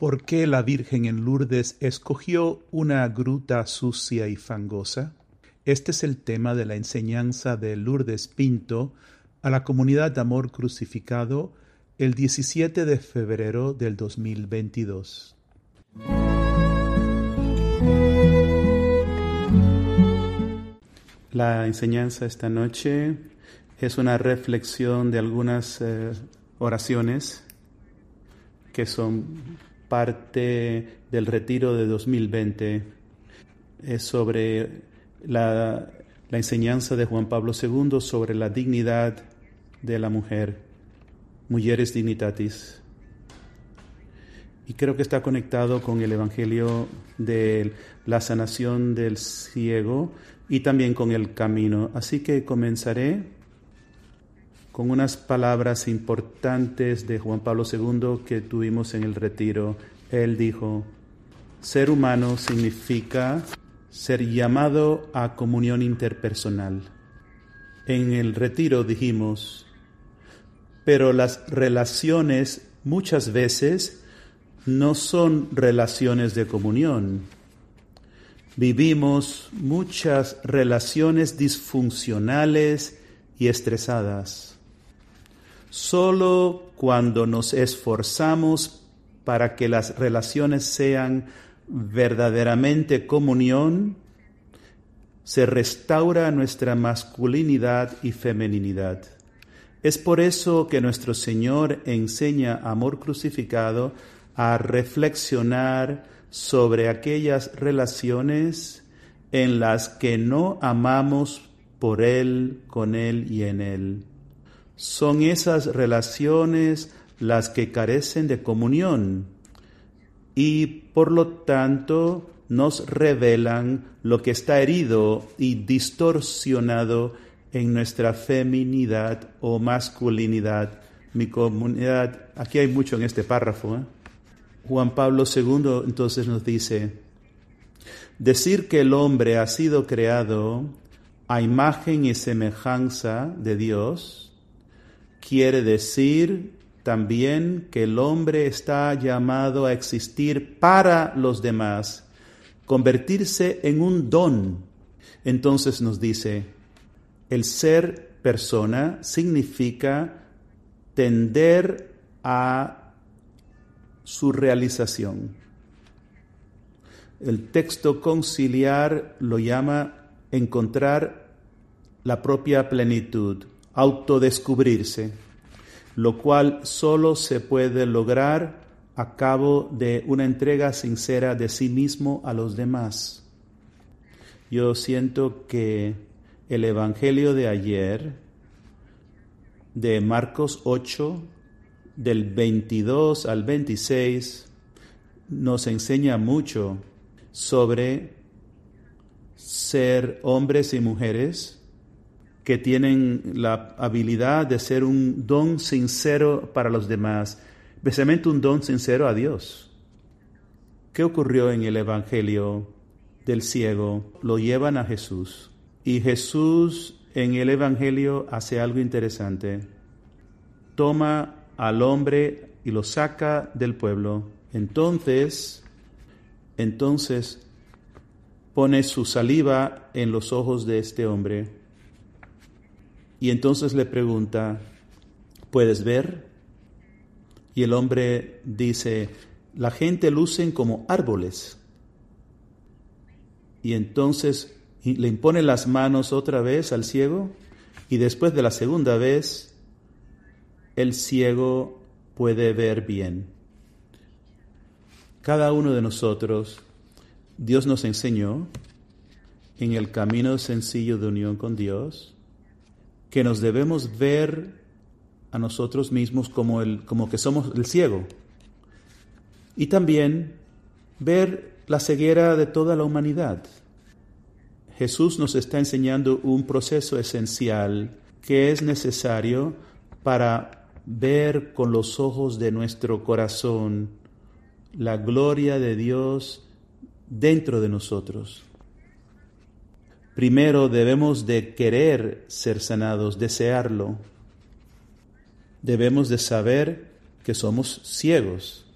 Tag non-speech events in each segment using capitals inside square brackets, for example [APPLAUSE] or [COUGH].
¿Por qué la Virgen en Lourdes escogió una gruta sucia y fangosa? Este es el tema de la enseñanza de Lourdes Pinto a la comunidad de amor crucificado el 17 de febrero del 2022. La enseñanza esta noche es una reflexión de algunas eh, oraciones que son parte del retiro de 2020 es sobre la, la enseñanza de Juan Pablo II sobre la dignidad de la mujer, Mujeres Dignitatis. Y creo que está conectado con el Evangelio de la sanación del ciego y también con el camino. Así que comenzaré con unas palabras importantes de Juan Pablo II que tuvimos en el retiro. Él dijo, ser humano significa ser llamado a comunión interpersonal. En el retiro dijimos, pero las relaciones muchas veces no son relaciones de comunión. Vivimos muchas relaciones disfuncionales y estresadas. Solo cuando nos esforzamos para que las relaciones sean verdaderamente comunión, se restaura nuestra masculinidad y femeninidad. Es por eso que nuestro Señor enseña amor crucificado a reflexionar sobre aquellas relaciones en las que no amamos por Él, con Él y en Él. Son esas relaciones las que carecen de comunión y por lo tanto nos revelan lo que está herido y distorsionado en nuestra feminidad o masculinidad. Mi comunidad, aquí hay mucho en este párrafo. ¿eh? Juan Pablo II entonces nos dice, decir que el hombre ha sido creado a imagen y semejanza de Dios, quiere decir también que el hombre está llamado a existir para los demás, convertirse en un don. Entonces nos dice, el ser persona significa tender a su realización. El texto conciliar lo llama encontrar la propia plenitud autodescubrirse, lo cual solo se puede lograr a cabo de una entrega sincera de sí mismo a los demás. Yo siento que el Evangelio de ayer, de Marcos 8, del 22 al 26, nos enseña mucho sobre ser hombres y mujeres que tienen la habilidad de ser un don sincero para los demás, especialmente un don sincero a Dios. ¿Qué ocurrió en el Evangelio del ciego? Lo llevan a Jesús y Jesús en el Evangelio hace algo interesante. Toma al hombre y lo saca del pueblo. Entonces, entonces pone su saliva en los ojos de este hombre y entonces le pregunta, ¿puedes ver? Y el hombre dice, la gente lucen como árboles. Y entonces le impone las manos otra vez al ciego y después de la segunda vez el ciego puede ver bien. Cada uno de nosotros, Dios nos enseñó en el camino sencillo de unión con Dios, que nos debemos ver a nosotros mismos como, el, como que somos el ciego. Y también ver la ceguera de toda la humanidad. Jesús nos está enseñando un proceso esencial que es necesario para ver con los ojos de nuestro corazón la gloria de Dios dentro de nosotros. Primero debemos de querer ser sanados, desearlo. Debemos de saber que somos ciegos.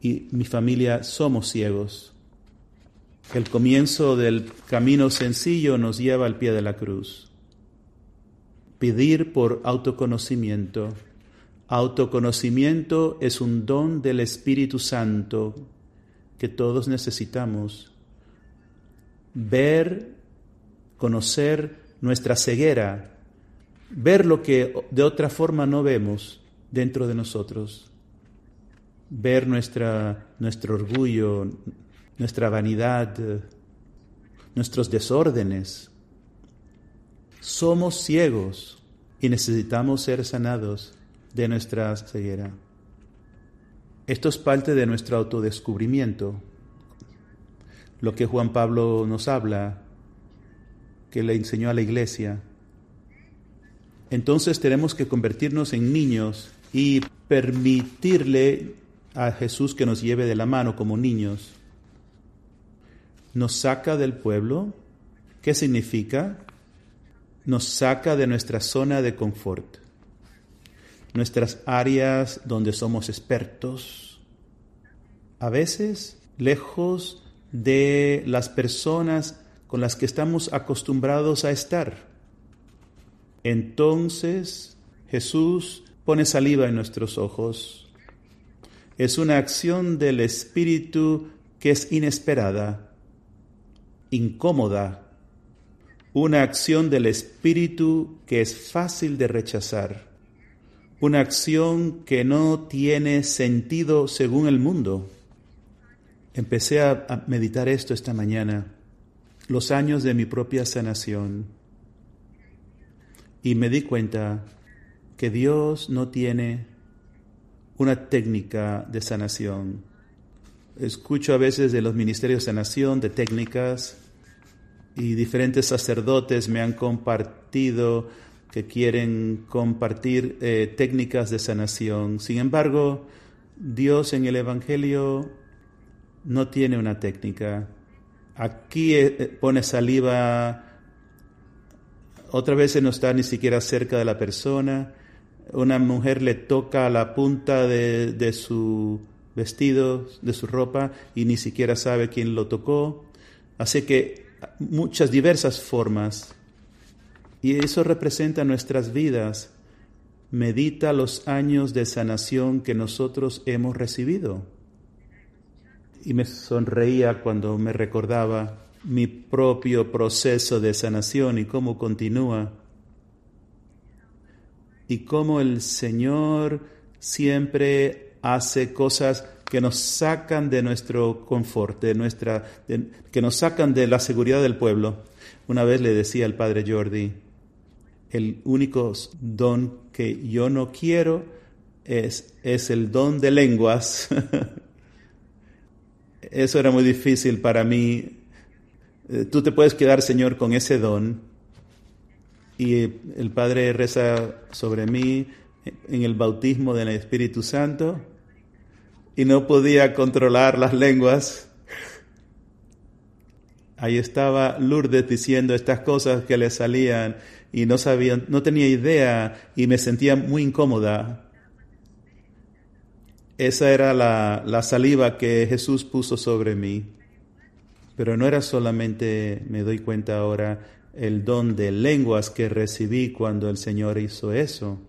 y mi familia somos ciegos. El comienzo del camino sencillo nos lleva al pie de la cruz. Pedir por autoconocimiento. Autoconocimiento es un don del Espíritu Santo que todos necesitamos. Ver, conocer nuestra ceguera, ver lo que de otra forma no vemos dentro de nosotros, ver nuestra, nuestro orgullo, nuestra vanidad, nuestros desórdenes. Somos ciegos y necesitamos ser sanados de nuestra ceguera. Esto es parte de nuestro autodescubrimiento, lo que Juan Pablo nos habla, que le enseñó a la iglesia. Entonces tenemos que convertirnos en niños y permitirle a Jesús que nos lleve de la mano como niños. Nos saca del pueblo. ¿Qué significa? Nos saca de nuestra zona de confort, nuestras áreas donde somos expertos. A veces lejos de las personas con las que estamos acostumbrados a estar. Entonces Jesús pone saliva en nuestros ojos. Es una acción del Espíritu que es inesperada, incómoda, una acción del Espíritu que es fácil de rechazar, una acción que no tiene sentido según el mundo. Empecé a, meditar esto esta mañana, los años de mi propia sanación, y me di cuenta que Dios no tiene una técnica de sanación. Escucho a veces de los ministerios de sanación, de técnicas, y diferentes sacerdotes me han compartido que quieren compartir eh, técnicas de sanación. Sin embargo, Dios en el Evangelio no tiene una técnica. Aquí eh, eh, pone saliva, otra vez no está ni siquiera cerca de la persona, una mujer le toca la punta de, su vestido, de su ropa, y ni siquiera sabe quién lo tocó. Así que muchas diversas formas. Y eso representa nuestras vidas. Medita los años de sanación que nosotros hemos recibido. Y me sonreía cuando me recordaba mi propio proceso de sanación y cómo continúa y cómo el Señor siempre hace cosas que nos sacan de nuestro confort, de nuestra, que nos sacan de la seguridad del pueblo. Una vez le decía al padre Jordi, el único don que yo no quiero es, es el don de lenguas. [LAUGHS] Eso era muy difícil para mí. Eh, tú te puedes quedar, Señor, con ese don, y el Padre reza sobre mí en el bautismo del Espíritu Santo y no podía controlar las lenguas. Ahí estaba Lourdes diciendo estas cosas que le salían y no sabía, no tenía idea y me sentía muy incómoda. Esa era la, la saliva que Jesús puso sobre mí. Pero no era solamente, me doy cuenta ahora, el don de lenguas que recibí cuando el Señor hizo eso.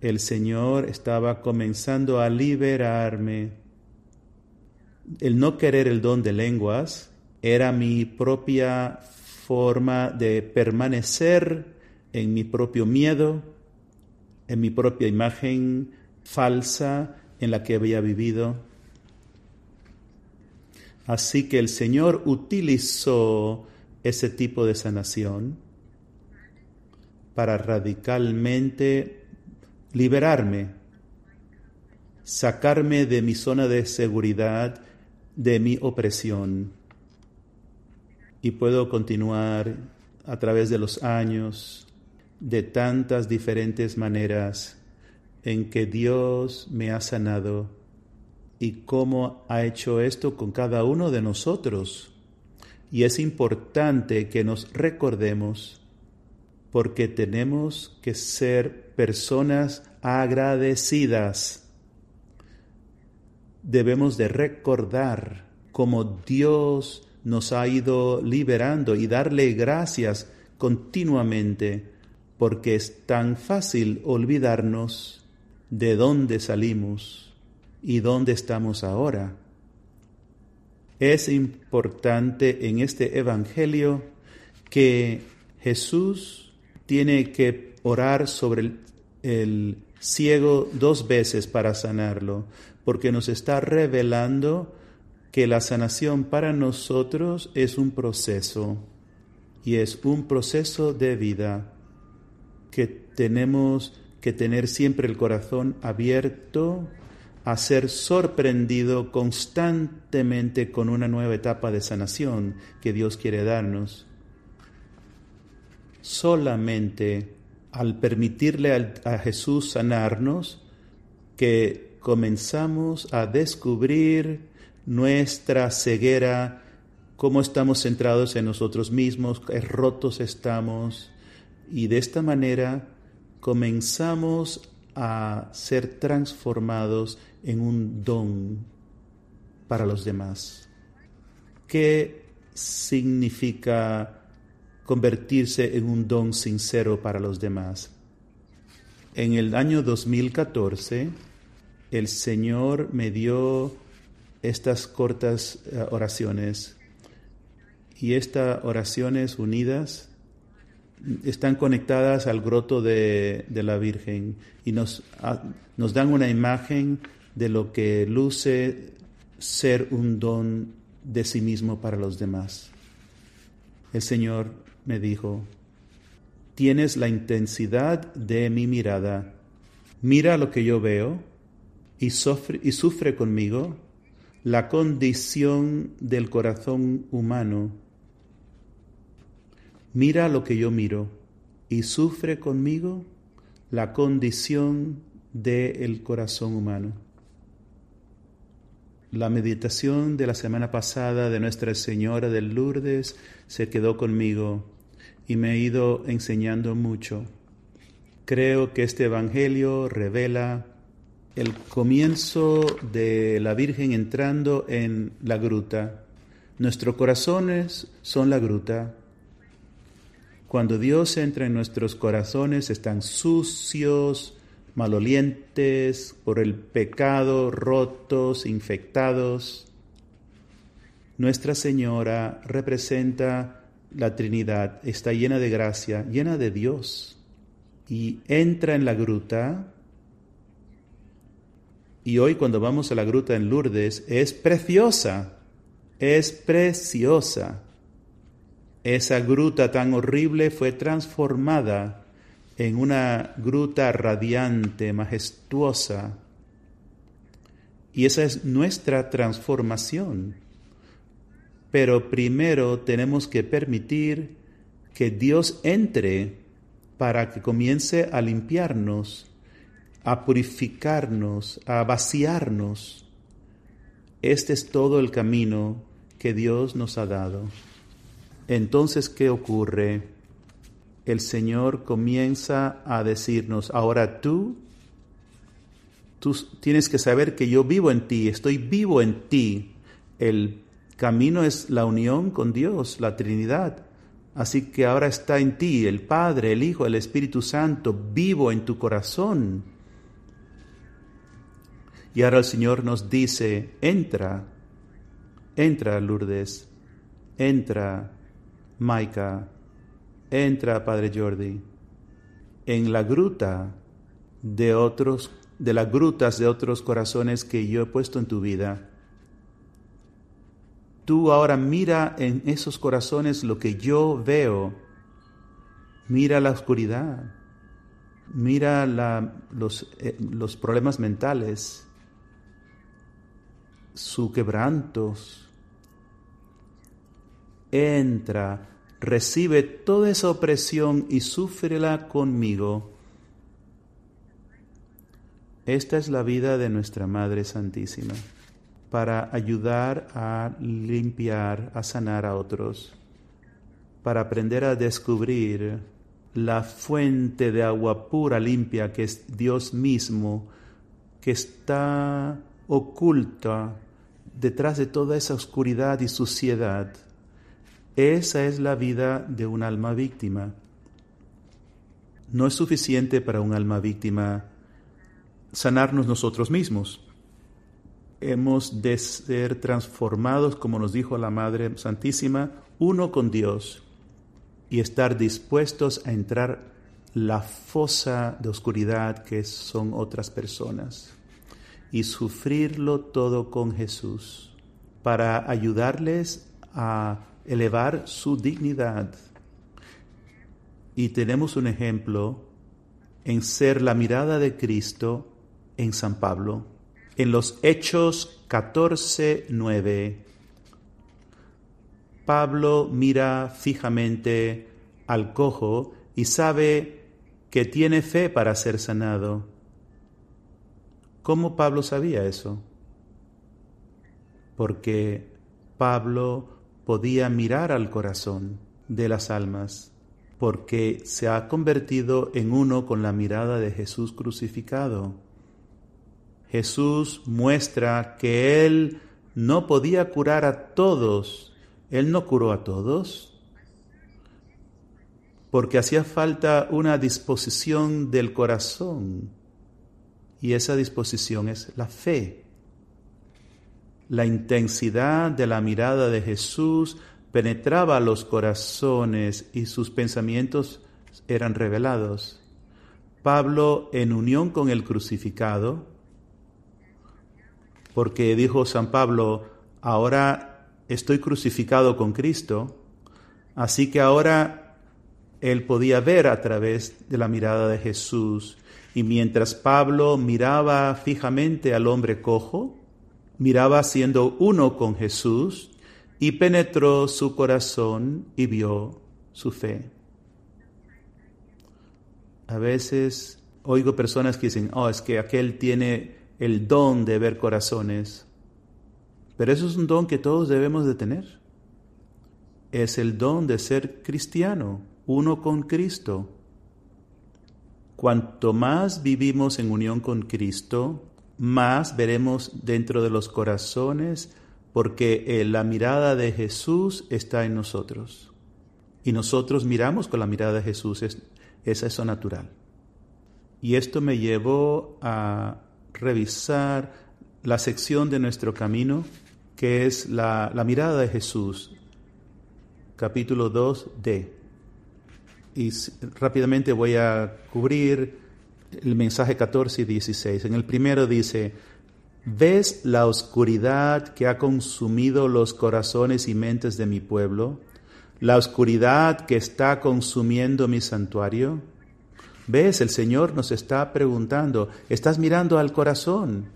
El Señor estaba comenzando a liberarme. El no querer el don de lenguas era mi propia forma de permanecer en mi propio miedo, en mi propia imagen falsa en la que había vivido. Así que el Señor utilizó ese tipo de sanación para radicalmente liberarme, sacarme de mi zona de seguridad, de mi opresión. Y puedo continuar a través de los años de tantas diferentes maneras en que Dios me ha sanado y cómo ha hecho esto con cada uno de nosotros y es importante que nos recordemos porque tenemos que ser personas agradecidas. debemos de recordar cómo Dios nos ha ido liberando y darle gracias continuamente, porque es tan fácil olvidarnos de dónde salimos y dónde estamos ahora. Es importante en este Evangelio que Jesús tiene que orar sobre el, el ciego dos veces para sanarlo, porque nos está revelando que la sanación para nosotros es un proceso y es un proceso de vida que tenemos que tener siempre el corazón abierto a ser sorprendido constantemente con una nueva etapa de sanación que Dios quiere darnos. Solamente al permitirle a Jesús sanarnos, que comenzamos a descubrir nuestra ceguera, cómo estamos centrados en nosotros mismos, qué rotos estamos, y de esta manera comenzamos a ser transformados en un don para los demás. ¿Qué significa convertirse en un don sincero para los demás. En el año 2014, el Señor me dio estas cortas eh, oraciones y estas oraciones unidas están conectadas al groto de, la Virgen y nos, nos dan una imagen de lo que luce ser un don de sí mismo para los demás. El Señor me dijo, tienes la intensidad de mi mirada, mira lo que yo veo y sufre, y sufre conmigo la condición del corazón humano. Mira lo que yo miro y sufre conmigo la condición del corazón humano. La meditación de la semana pasada de Nuestra Señora de Lourdes se quedó conmigo y me he ido enseñando mucho. Creo que este Evangelio revela el comienzo de la Virgen entrando en la gruta. Nuestros corazones son la gruta. Cuando Dios entra en nuestros corazones están sucios, malolientes por el pecado, rotos, infectados. Nuestra Señora representa la Trinidad está llena de gracia, llena de Dios, y entra en la gruta. Y hoy cuando vamos a la gruta en Lourdes es preciosa, es preciosa. Esa gruta tan horrible fue transformada en una gruta radiante, majestuosa. Y esa es nuestra transformación. Pero primero tenemos que permitir que Dios entre para que comience a limpiarnos, a purificarnos, a vaciarnos. Este es todo el camino que Dios nos ha dado. Entonces, ¿qué ocurre? El Señor comienza a decirnos, ahora tú, tú tienes que saber que yo vivo en ti, estoy vivo en ti. El camino es la unión con Dios, la Trinidad. Así que ahora está en ti el Padre, el Hijo, el Espíritu Santo, vivo en tu corazón. Y ahora el Señor nos dice, entra, entra Lourdes, entra Maika, entra Padre Jordi, en la gruta de otros, de las grutas de otros corazones que yo he puesto en tu vida Tú ahora mira en esos corazones lo que yo veo. Mira la oscuridad. Mira los, eh, los problemas mentales, su quebrantos. Entra, recibe toda esa opresión y súfrela conmigo. Esta es la vida de nuestra Madre Santísima para ayudar a limpiar, a sanar a otros, para aprender a descubrir la fuente de agua pura, limpia, que es Dios mismo, que está oculta detrás de toda esa oscuridad y suciedad. Esa es la vida de un alma víctima. No es suficiente para un alma víctima sanarnos nosotros mismos. Hemos de ser transformados, como nos dijo la Madre Santísima, uno con Dios y estar dispuestos a entrar la fosa de oscuridad que son otras personas y sufrirlo todo con Jesús para ayudarles a elevar su dignidad. Y tenemos un ejemplo en ser la mirada de Cristo en San Pablo. En los Hechos 14, 9, Pablo mira fijamente al cojo y sabe que tiene fe para ser sanado. ¿Cómo Pablo sabía eso? Porque Pablo podía mirar al corazón de las almas, porque se ha convertido en uno con la mirada de Jesús crucificado. Jesús muestra que Él no podía curar a todos. Él no curó a todos porque hacía falta una disposición del corazón y esa disposición es la fe. La intensidad de la mirada de Jesús penetraba los corazones y sus pensamientos eran revelados. Pablo, en unión con el crucificado, porque dijo San Pablo, ahora estoy crucificado con Cristo, así que ahora él podía ver a través de la mirada de Jesús y mientras Pablo miraba fijamente al hombre cojo, miraba siendo uno con Jesús y penetró su corazón y vio su fe. A veces oigo personas que dicen, oh, es que aquel tiene el don de ver corazones. Pero eso es un don que todos debemos de tener. Es el don de ser cristiano, uno con Cristo. Cuanto más vivimos en unión con Cristo, más veremos dentro de los corazones porque eh, la mirada de Jesús está en nosotros. Y nosotros miramos con la mirada de Jesús, es, es eso natural. Y esto me llevó a revisar la sección de nuestro camino que es la, la mirada de Jesús, capítulo 2d y rápidamente voy a cubrir el mensaje 14 y 16. En el primero dice, ¿ves la oscuridad que ha consumido los corazones y mentes de mi pueblo? ¿La oscuridad que está consumiendo mi santuario? ¿Ves? El Señor nos está preguntando, ¿estás mirando al corazón?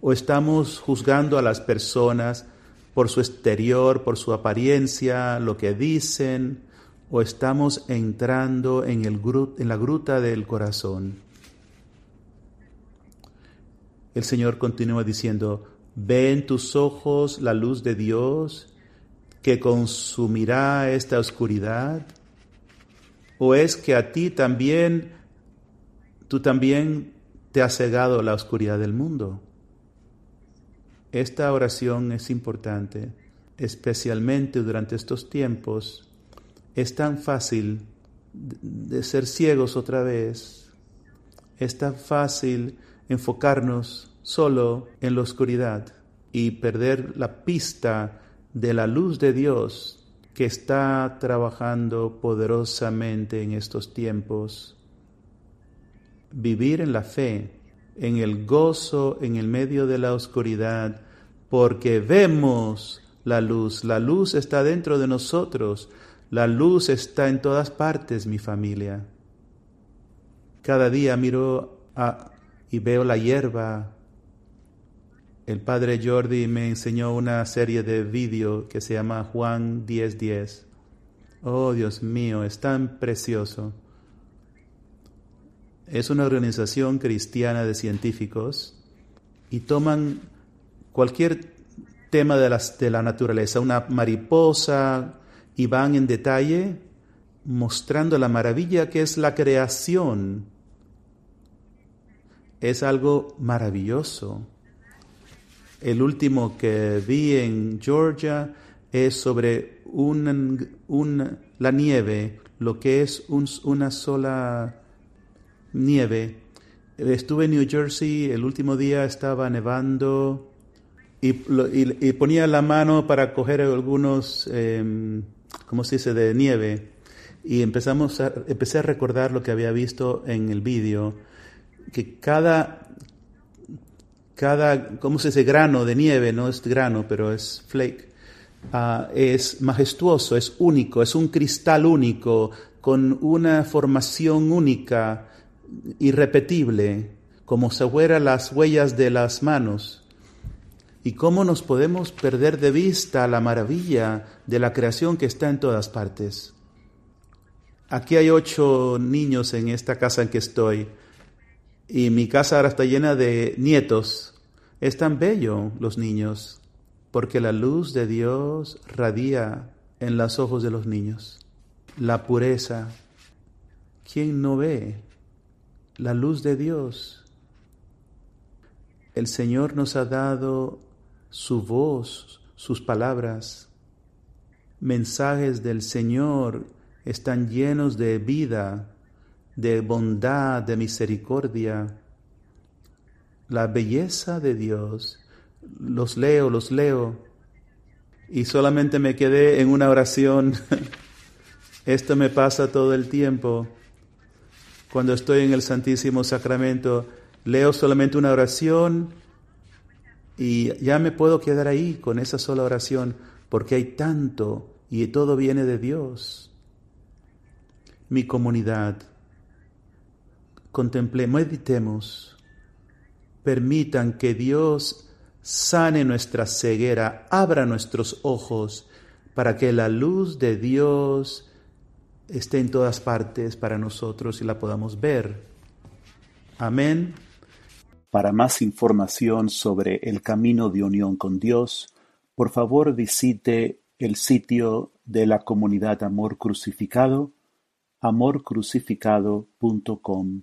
¿O estamos juzgando a las personas por su exterior, por su apariencia, lo que dicen? o estamos entrando en, el en la gruta del corazón. El Señor continúa diciendo, ve en tus ojos la luz de Dios que consumirá esta oscuridad. ¿O es que a ti también, tú también te has cegado la oscuridad del mundo? Esta oración es importante, especialmente durante estos tiempos es tan fácil de ser ciegos otra vez. Es tan fácil enfocarnos solo en la oscuridad y perder la pista de la luz de Dios que está trabajando poderosamente en estos tiempos. Vivir en la fe, en el gozo en el medio de la oscuridad, porque vemos la luz. La luz está dentro de nosotros. La luz está en todas partes, mi familia. Cada día miro y veo la hierba. El padre Jordi me enseñó una serie de vídeos que se llama Juan 1010. Oh, Dios mío, es tan precioso. Es una organización cristiana de científicos y toman cualquier tema de, de la naturaleza, una mariposa, y van en detalle mostrando la maravilla que es la creación. Es algo maravilloso. El último que vi en Georgia es sobre un, la nieve, lo que es una sola nieve. Estuve en New Jersey, el último día estaba nevando y, ponía la mano para coger algunos, eh, ¿cómo se dice?, de nieve. Y empezamos a, empecé a recordar lo que había visto en el vídeo, que cada, cada, ¿cómo se dice?, grano de nieve, no es grano, pero es flake, ah, es majestuoso, es único, es un cristal único, con una formación única irrepetible, como se fueran las huellas de las manos. ¿Y cómo nos podemos perder de vista la maravilla de la creación que está en todas partes? Aquí hay ocho niños en esta casa en que estoy y mi casa ahora está llena de nietos. Es tan bello los niños porque la luz de Dios radia en los ojos de los niños. La pureza. ¿Quién no ve la luz de Dios. El Señor nos ha dado su voz, sus palabras. Mensajes del Señor están llenos de vida, de bondad, de misericordia. La belleza de Dios, los leo, los leo, y solamente me quedé en una oración. [LAUGHS] Esto me pasa todo el tiempo cuando estoy en el Santísimo Sacramento, leo solamente una oración y ya me puedo quedar ahí con esa sola oración, porque hay tanto y todo viene de Dios. Mi comunidad, contemplemos, meditemos, permitan que Dios sane nuestra ceguera, abra nuestros ojos para que la luz de Dios esté en todas partes para nosotros y la podamos ver. Amén. Para más información sobre el camino de unión con Dios, por favor visite el sitio de la comunidad Amor Crucificado, amorcrucificado.com.